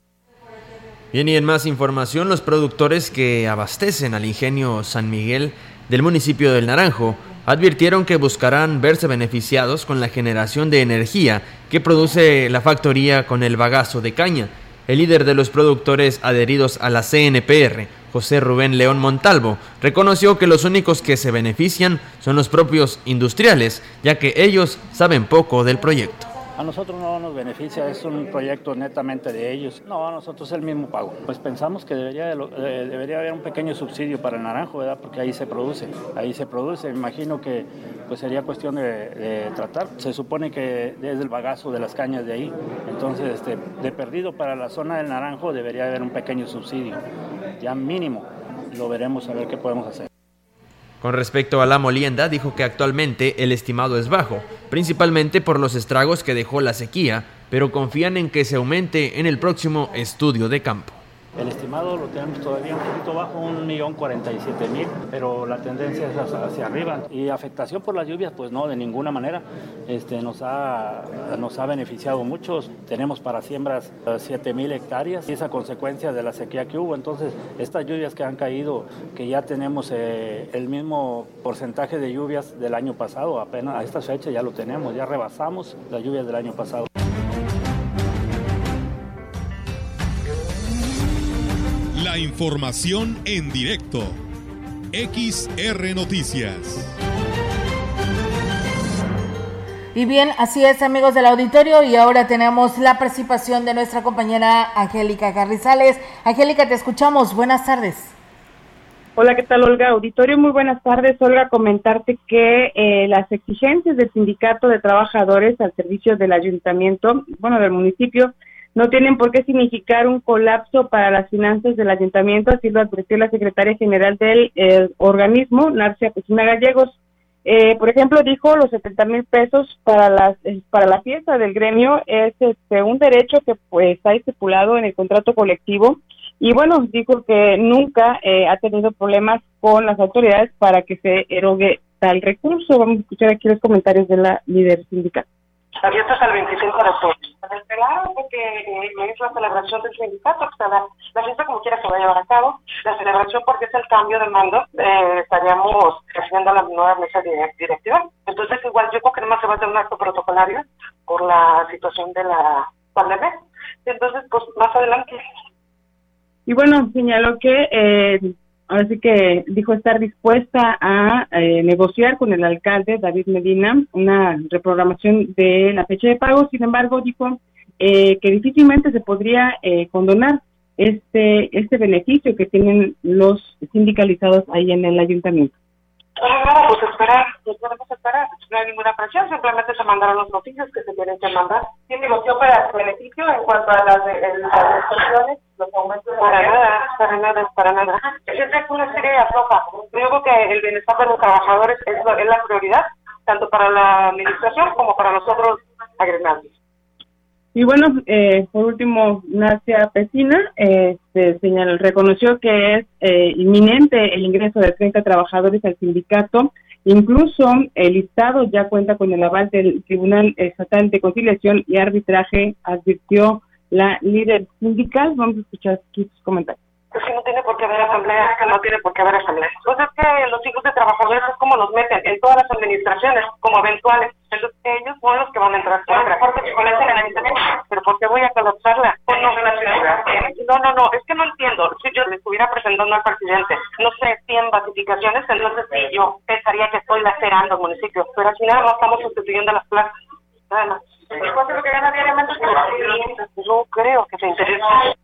Bien, y en más información, los productores que abastecen al ingenio San Miguel del municipio del Naranjo advirtieron que buscarán verse beneficiados con la generación de energía que produce la factoría con el bagazo de caña. El líder de los productores adheridos a la CNPR, José Rubén León Montalvo, reconoció que los únicos que se benefician son los propios industriales, ya que ellos saben poco del proyecto.
A nosotros no nos beneficia, es un proyecto netamente de ellos. No, a nosotros es el mismo pago. Pues pensamos que debería, debería haber un pequeño subsidio para el naranjo, ¿verdad? Porque ahí se produce, ahí se produce. imagino que pues sería cuestión de, tratar. Se supone que es el bagazo de las cañas de ahí. Entonces, este, de perdido para la zona del naranjo debería haber un pequeño subsidio, ya mínimo. Lo veremos a ver qué podemos hacer.
Con respecto a la molienda, dijo que actualmente el estimado es bajo, principalmente por los estragos que dejó la sequía, pero confían en que se aumente en el próximo estudio de campo.
El estimado lo tenemos todavía un poquito bajo, un millón cuarenta y siete mil, pero la tendencia es hacia, arriba. Y afectación por las lluvias, pues no, de ninguna manera. Este, nos, ha, nos ha beneficiado mucho. Tenemos para siembras 7 mil hectáreas y esa consecuencia de la sequía que hubo. Entonces, estas lluvias que han caído, que ya tenemos eh, el mismo porcentaje de lluvias del año pasado, apenas a esta fecha ya lo tenemos, ya rebasamos las lluvias del año pasado.
La información en directo. XR Noticias.
Y bien, así es amigos del auditorio y ahora tenemos la participación de nuestra compañera Angélica Carrizales. Angélica, te escuchamos. Buenas tardes.
Hola, ¿qué tal Olga? Auditorio, muy buenas tardes. Olga, comentarte que eh, las exigencias del Sindicato de Trabajadores al servicio del ayuntamiento, bueno, del municipio, no tienen por qué significar un colapso para las finanzas del ayuntamiento, así lo advirtió la secretaria general del eh, organismo, Narcia Pesina Gallegos. Eh, por ejemplo, dijo los 70 mil pesos para, las, eh, para la fiesta del gremio es este, un derecho que pues está estipulado en el contrato colectivo y bueno, dijo que nunca ha tenido problemas con las autoridades para que se erogue tal recurso. Vamos a escuchar aquí los comentarios de la líder sindical
abierto hasta el 25 de octubre. Claro, porque eh, es la celebración del sindicato, o sea, la, fiesta como quiera se va a llevar a cabo, la celebración porque es el cambio de mando, eh, estaríamos haciendo la nueva mesa directiva. Entonces, igual yo creo que más se va a hacer un acto protocolario por la situación de la pandemia. Entonces, pues más adelante.
Y bueno, señaló que eh, ahora sí que dijo estar dispuesta a eh, negociar con el alcalde David Medina una reprogramación de la fecha de pago. Sin embargo, dijo eh, que difícilmente se podría eh, condonar este este beneficio que tienen los sindicalizados ahí en el ayuntamiento.
Ah, pues esperar, pues podemos esperar, no hay ninguna presión, simplemente se mandaron los noticias que se tienen que mandar. ¿Quién negoció para su beneficio en cuanto a las, de, las los aumentos? Para nada, para nada, para nada. Es una serie de afloja. Creo que el bienestar de los trabajadores es, es la prioridad, tanto para la administración como para nosotros agregados.
Y bueno, eh, por último, Nacia Pesina eh, señal, reconoció que es eh, inminente el ingreso de 30 trabajadores al sindicato. Incluso el Estado ya cuenta con el aval del Tribunal Estatal de Conciliación y Arbitraje, advirtió la líder sindical. Vamos a escuchar aquí sus comentarios
pues que no tiene por qué haber asamblea, que no tiene por qué haber asamblea. Pues es que los hijos de trabajadores es como los meten en todas las administraciones, como eventuales. Entonces ellos son los que van a entrar porque con el ayuntamiento. Pero ¿por qué voy a colapsarla? Pues no, no, no, no, es que no entiendo. Si yo le estuviera presentando al presidente, no sé, 100 basificaciones, entonces sí, yo pensaría que estoy lacerando el municipio. Pero al final no estamos sustituyendo las plazas. Nada más. ¿Cuánto es lo que gana diariamente? No creo que te interese.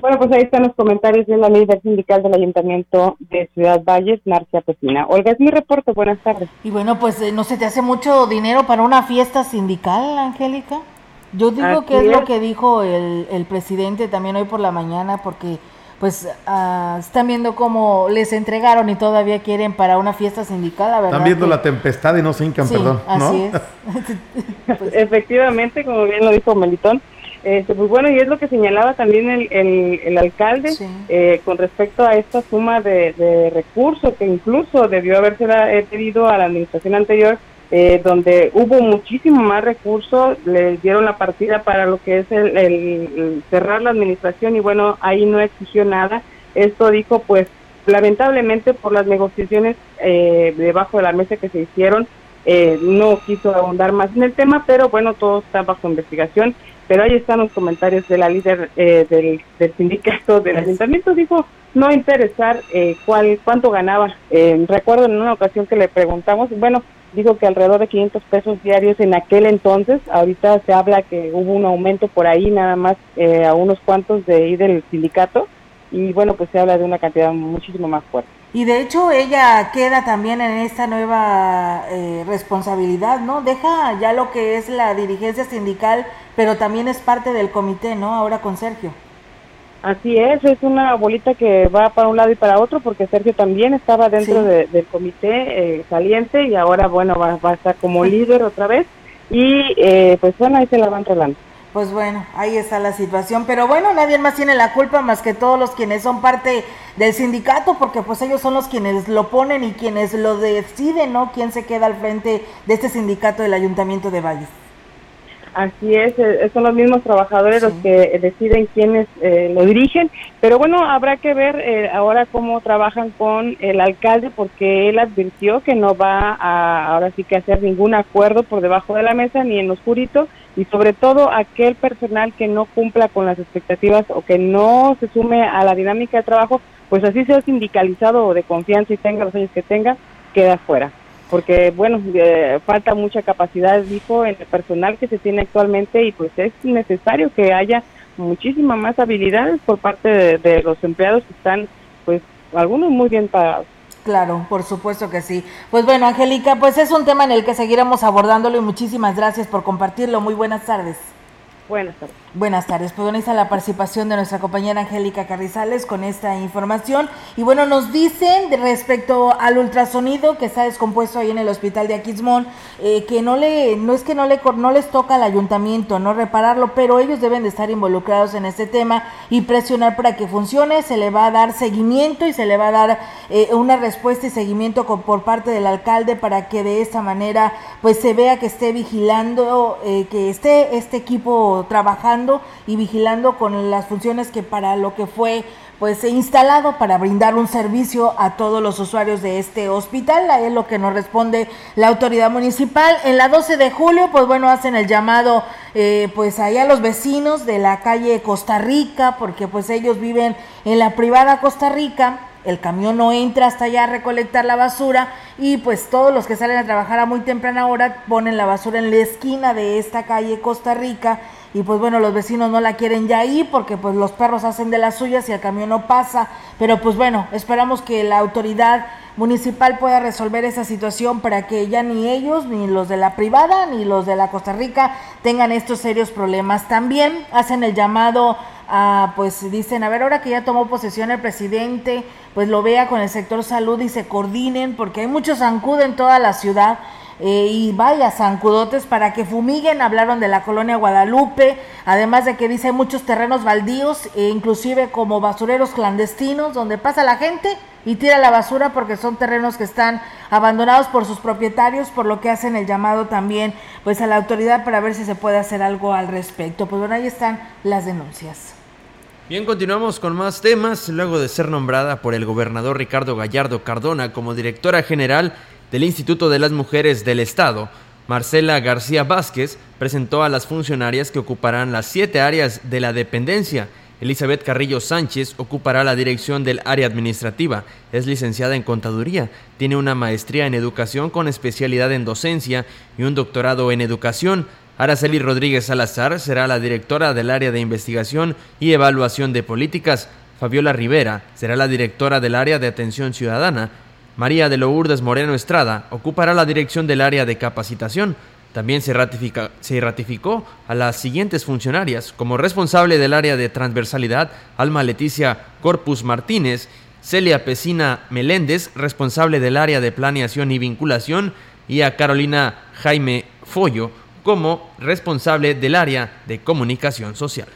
Bueno, pues ahí están los comentarios de la líder sindical del Ayuntamiento de Ciudad Valles, Marcia Pesina. Olga, es mi reporte, buenas tardes.
Y bueno, pues eh, no se te hace mucho dinero para una fiesta sindical, Angélica. Yo digo que es, lo que dijo el, el, presidente también hoy por la mañana, porque pues uh, están viendo cómo les entregaron y todavía quieren para una fiesta sindical, la verdad.
Están viendo la tempestad y no se hincan, perdón.
Así es. pues, (laughs) (laughs) Efectivamente, como bien lo dijo Melitón este, pues bueno, y es lo que señalaba también el, el, alcalde eh, con respecto a esta suma de, recursos que incluso debió haberse eh, pedido a la administración anterior, eh, donde hubo muchísimo más recursos, le dieron la partida para lo que es el, cerrar la administración y bueno, ahí no exigió nada. Esto dijo pues lamentablemente por las negociaciones debajo de la mesa que se hicieron, no quiso ahondar más en el tema, pero bueno, todo está bajo investigación pero ahí están los comentarios de la líder eh, del, sindicato del ayuntamiento. Dijo, no interesar eh, cuál cuánto ganaba. Eh, recuerdo en una ocasión que le preguntamos, bueno, dijo que alrededor de 500 pesos diarios en aquel entonces, ahorita se habla que hubo un aumento por ahí nada más eh, a unos cuantos de ahí del sindicato y bueno, pues se habla de una cantidad muchísimo más fuerte.
Y de hecho ella queda también en esta nueva eh, responsabilidad, ¿no? Deja ya lo que es la dirigencia sindical, pero también es parte del comité, ¿no? Ahora con Sergio.
Así es, es una bolita que va para un lado y para otro porque Sergio también estaba dentro
Sí.
de- del comité eh, saliente y ahora, bueno, va, va a estar como líder otra vez y eh, pues bueno, ahí se la van rolando.
Pues bueno, ahí está la situación, pero bueno, nadie más tiene la culpa más que todos los quienes son parte del sindicato, porque pues ellos son los quienes lo ponen y quienes lo deciden, ¿no? ¿Quién se queda al frente de este sindicato del Ayuntamiento de Valles?
Así es, eh, son los mismos trabajadores los que eh, deciden quiénes eh, lo dirigen, pero bueno, habrá que ver eh, ahora cómo trabajan con el alcalde porque él advirtió que no va a ahora sí que hacer ningún acuerdo por debajo de la mesa ni en lo oscurito y sobre todo aquel personal que no cumpla con las expectativas o que no se sume a la dinámica de trabajo, pues así sea sindicalizado o de confianza y tenga los años que tenga, queda fuera porque bueno, eh, falta mucha capacidad, dijo, en el personal que se tiene actualmente y pues es necesario que haya muchísima más habilidades por parte de, de los empleados que están, pues, algunos muy bien pagados.
Claro, por supuesto que sí. Pues bueno, Angélica, pues es un tema en el que seguiremos abordándolo y muchísimas gracias por compartirlo. Muy buenas tardes.
Buenas tardes.
Buenas tardes. Pues bueno, está la participación de nuestra compañera Angélica Carrizales con esta información. Y bueno, nos dicen respecto al ultrasonido que está descompuesto ahí en el hospital de Aquismón, eh, que no le, no es que no le no les toca al ayuntamiento no repararlo, pero ellos deben de estar involucrados en este tema y presionar para que funcione. Se le va a dar seguimiento y se le va a dar eh, una respuesta y seguimiento con- por parte del alcalde para que de esta manera pues se vea que esté vigilando, eh, que esté este equipo trabajando y vigilando con las funciones que para lo que fue pues instalado para brindar un servicio a todos los usuarios de este hospital. Ahí es lo que nos responde la autoridad municipal. En la 12 de julio, pues bueno, hacen el llamado eh, pues ahí a los vecinos de la calle Costa Rica, porque pues ellos viven en la privada Costa Rica el camión no entra hasta allá a recolectar la basura y pues todos los que salen a trabajar a muy temprana hora ponen la basura en la esquina de esta calle Costa Rica y pues bueno los vecinos no la quieren ya ahí porque pues los perros hacen de las suyas y el camión no pasa pero pues bueno esperamos que la autoridad municipal pueda resolver esa situación para que ya ni ellos ni los de la privada ni los de la Costa Rica tengan estos serios problemas también hacen el llamado a, pues dicen, a ver, ahora que ya tomó posesión el presidente, pues lo vea con el sector salud y se coordinen, porque hay mucho zancudo en toda la ciudad. eh, y vaya, zancudotes para que fumiguen, hablaron de la colonia Guadalupe, además de que dice muchos terrenos baldíos, e inclusive como basureros clandestinos, donde pasa la gente y tira la basura porque son terrenos que están abandonados por sus propietarios, por lo que hacen el llamado también pues a la autoridad para ver si se puede hacer algo al respecto. Pues bueno, ahí están las denuncias.
Bien, continuamos con más temas. Luego de ser nombrada por el gobernador Ricardo Gallardo Cardona como directora general del Instituto de las Mujeres del Estado, Marcela García Vázquez presentó a las funcionarias que ocuparán las siete áreas de la dependencia. Elizabeth Carrillo Sánchez ocupará la dirección del área administrativa. Es licenciada en contaduría, tiene una maestría en educación con especialidad en docencia y un doctorado en educación. Araceli Rodríguez Salazar será la directora del área de investigación y evaluación de políticas. Fabiola Rivera será la directora del área de atención ciudadana. María de Lourdes Moreno Estrada ocupará la dirección del área de capacitación. También se, ratifica- se ratificó a las siguientes funcionarias como responsable del área de transversalidad, Alma Leticia Corpus Martínez, Celia Pesina Meléndez, responsable del área de planeación y vinculación, y a Carolina Jaime Follo como responsable del área de comunicación social.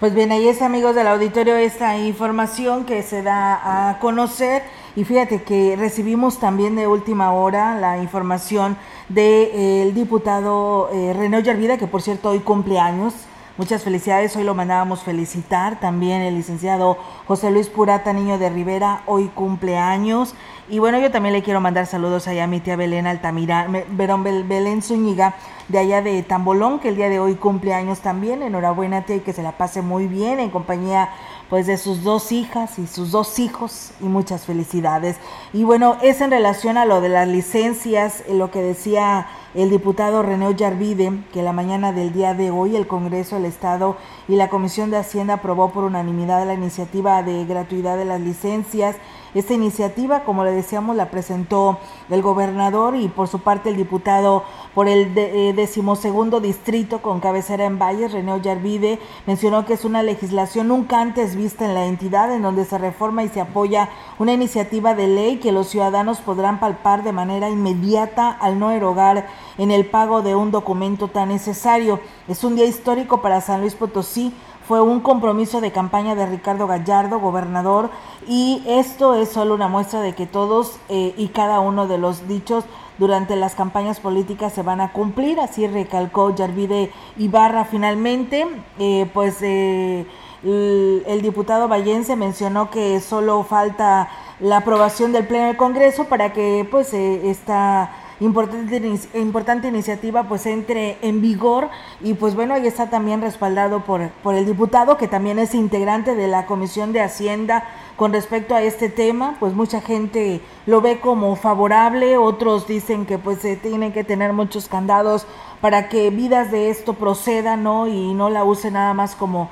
Pues bien, ahí es amigos del auditorio esta información que se da a conocer y fíjate que recibimos también de última hora la información del diputado eh, René Ollarvida, que por cierto hoy cumpleaños, Muchas felicidades, hoy lo mandábamos felicitar. También el licenciado José Luis Purata, niño de Rivera, hoy cumple años. Y bueno, yo también le quiero mandar saludos allá a mi tía Belén Altamira, Verón Bel- Belén Zúñiga, de allá de Tambolón, que el día de hoy cumple años también. Enhorabuena, tía, y que se la pase muy bien en compañía pues de sus dos hijas y sus dos hijos y muchas felicidades. Y bueno, es en relación a lo de las licencias, eh, lo que decía el diputado René Ollarvide, que la mañana del día de hoy el Congreso del Estado y la Comisión de Hacienda aprobó por unanimidad la iniciativa de gratuidad de las licencias. Esta iniciativa, como le decíamos, la presentó el gobernador y por su parte el diputado por el eh, decimosegundo distrito con cabecera en Valles, René Ollarvide, mencionó que es una legislación nunca antes vista en la entidad en donde se reforma y se apoya una iniciativa de ley que los ciudadanos podrán palpar de manera inmediata al no erogar en el pago de un documento tan necesario. Es un día histórico para San Luis Potosí fue un compromiso de campaña de Ricardo Gallardo, gobernador, y esto es solo una muestra de que todos eh, y cada uno de los dichos durante las campañas políticas se van a cumplir, así recalcó Yarvide Ibarra. Finalmente, eh, pues eh, el, diputado vallense mencionó que solo falta la aprobación del Pleno del Congreso para que pues eh, esta importante, importante iniciativa pues entre en vigor y pues bueno ahí está también respaldado por, por el diputado que también es integrante de la Comisión de Hacienda con respecto a este tema. Pues mucha gente lo ve como favorable otros dicen que pues se tienen que tener muchos candados para que vidas de esto procedan no y no la use nada más como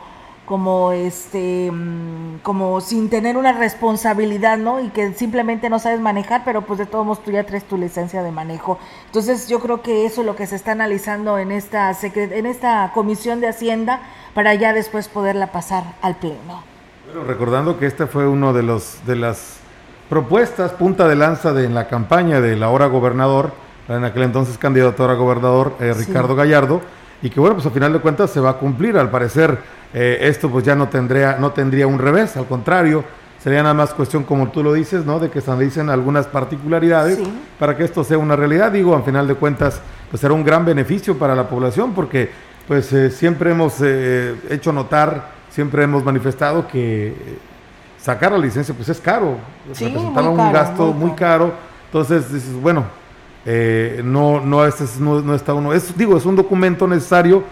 como este mm, como sin tener una responsabilidad, ¿no? Y que simplemente no sabes manejar, pero pues de todos modos tú ya traes tu licencia de manejo. Entonces, yo creo que eso es lo que se está analizando en esta en esta Comisión de Hacienda para ya después poderla pasar al pleno.
Bueno, recordando que esta fue uno de los de las propuestas punta de lanza de en la campaña del ahora gobernador, en aquel entonces candidato ahora gobernador eh,
Sí.
Ricardo Gallardo, y que bueno, pues a final de cuentas se va a cumplir. Al parecer eh, esto pues ya no tendría no tendría un revés, al contrario, sería nada más cuestión como tú lo dices, ¿no? De que se analicen algunas particularidades
Sí.
para que esto sea una realidad. Digo, al final de cuentas, pues será un gran beneficio para la población porque pues eh, siempre hemos eh, hecho notar, siempre hemos manifestado que sacar la licencia pues es caro,
Sí,
representaba un
caro,
gasto
muy
muy caro. Entonces dices, bueno, eh, no, no, este es- no, no está uno, es, digo, es un documento necesario,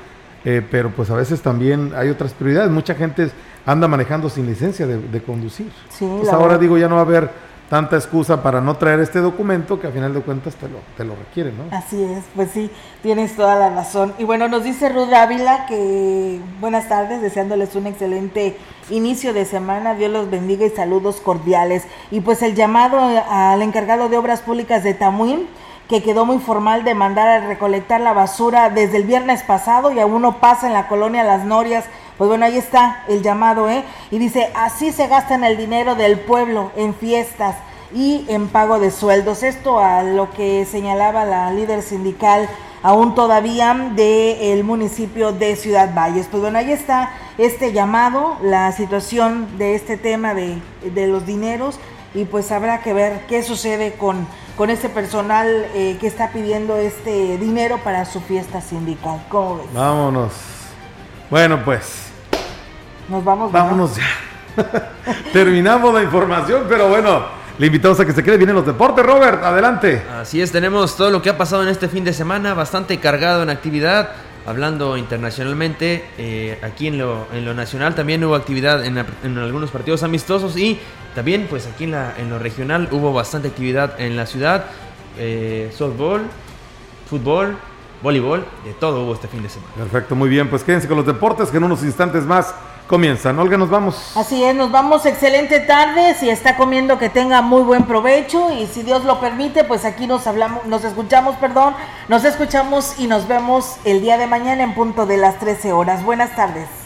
eh, pero pues a veces también hay otras prioridades. Mucha gente anda manejando sin licencia de, de conducir.
Sí,
Pues ahora
verdad.
digo, ya no va a haber tanta excusa para no traer este documento que a final de cuentas te lo, te lo requiere, ¿no?
Así es, pues sí, tienes toda la razón. Y bueno, nos dice Ruth Ávila que buenas tardes, deseándoles un excelente inicio de semana, Dios los bendiga y saludos cordiales. Y pues el llamado al encargado de obras públicas de Tamuín, que quedó muy formal de mandar a recolectar la basura desde el viernes pasado y aún no pasa en la colonia Las Norias. Pues bueno, ahí está el llamado, ¿eh? Y dice, así se gastan el dinero del pueblo en fiestas y en pago de sueldos. Esto a lo que señalaba la líder sindical aún todavía del municipio de Ciudad Valles. Pues bueno, ahí está este llamado, la situación de este tema de, de los dineros y pues habrá que ver qué sucede con, con este personal eh, que está pidiendo este dinero para su fiesta sindical. ¿Cómo ves?
Vámonos. Bueno, pues,
Nos vamos. ¿verdad?
vámonos ya. (laughs) Terminamos la información, pero bueno, le invitamos a que se quede bien en los deportes. Robert, adelante.
Así es, tenemos todo lo que ha pasado en este fin de semana, bastante cargado en actividad. Hablando internacionalmente, eh, aquí en lo, en lo nacional también hubo actividad en, algunos partidos amistosos y también pues aquí en, la, lo regional hubo bastante actividad en la ciudad. Eh, softball, fútbol, voleibol, de todo hubo este fin de semana.
Perfecto, muy bien. Pues quédense con los deportes que en unos instantes más comienzan. Olga, nos vamos.
Así es, nos vamos excelente tarde, si está comiendo que tenga muy buen provecho y si Dios lo permite, pues aquí nos hablamos, nos escuchamos, perdón, nos escuchamos y nos vemos el día de mañana en punto de las 13 horas. Buenas tardes.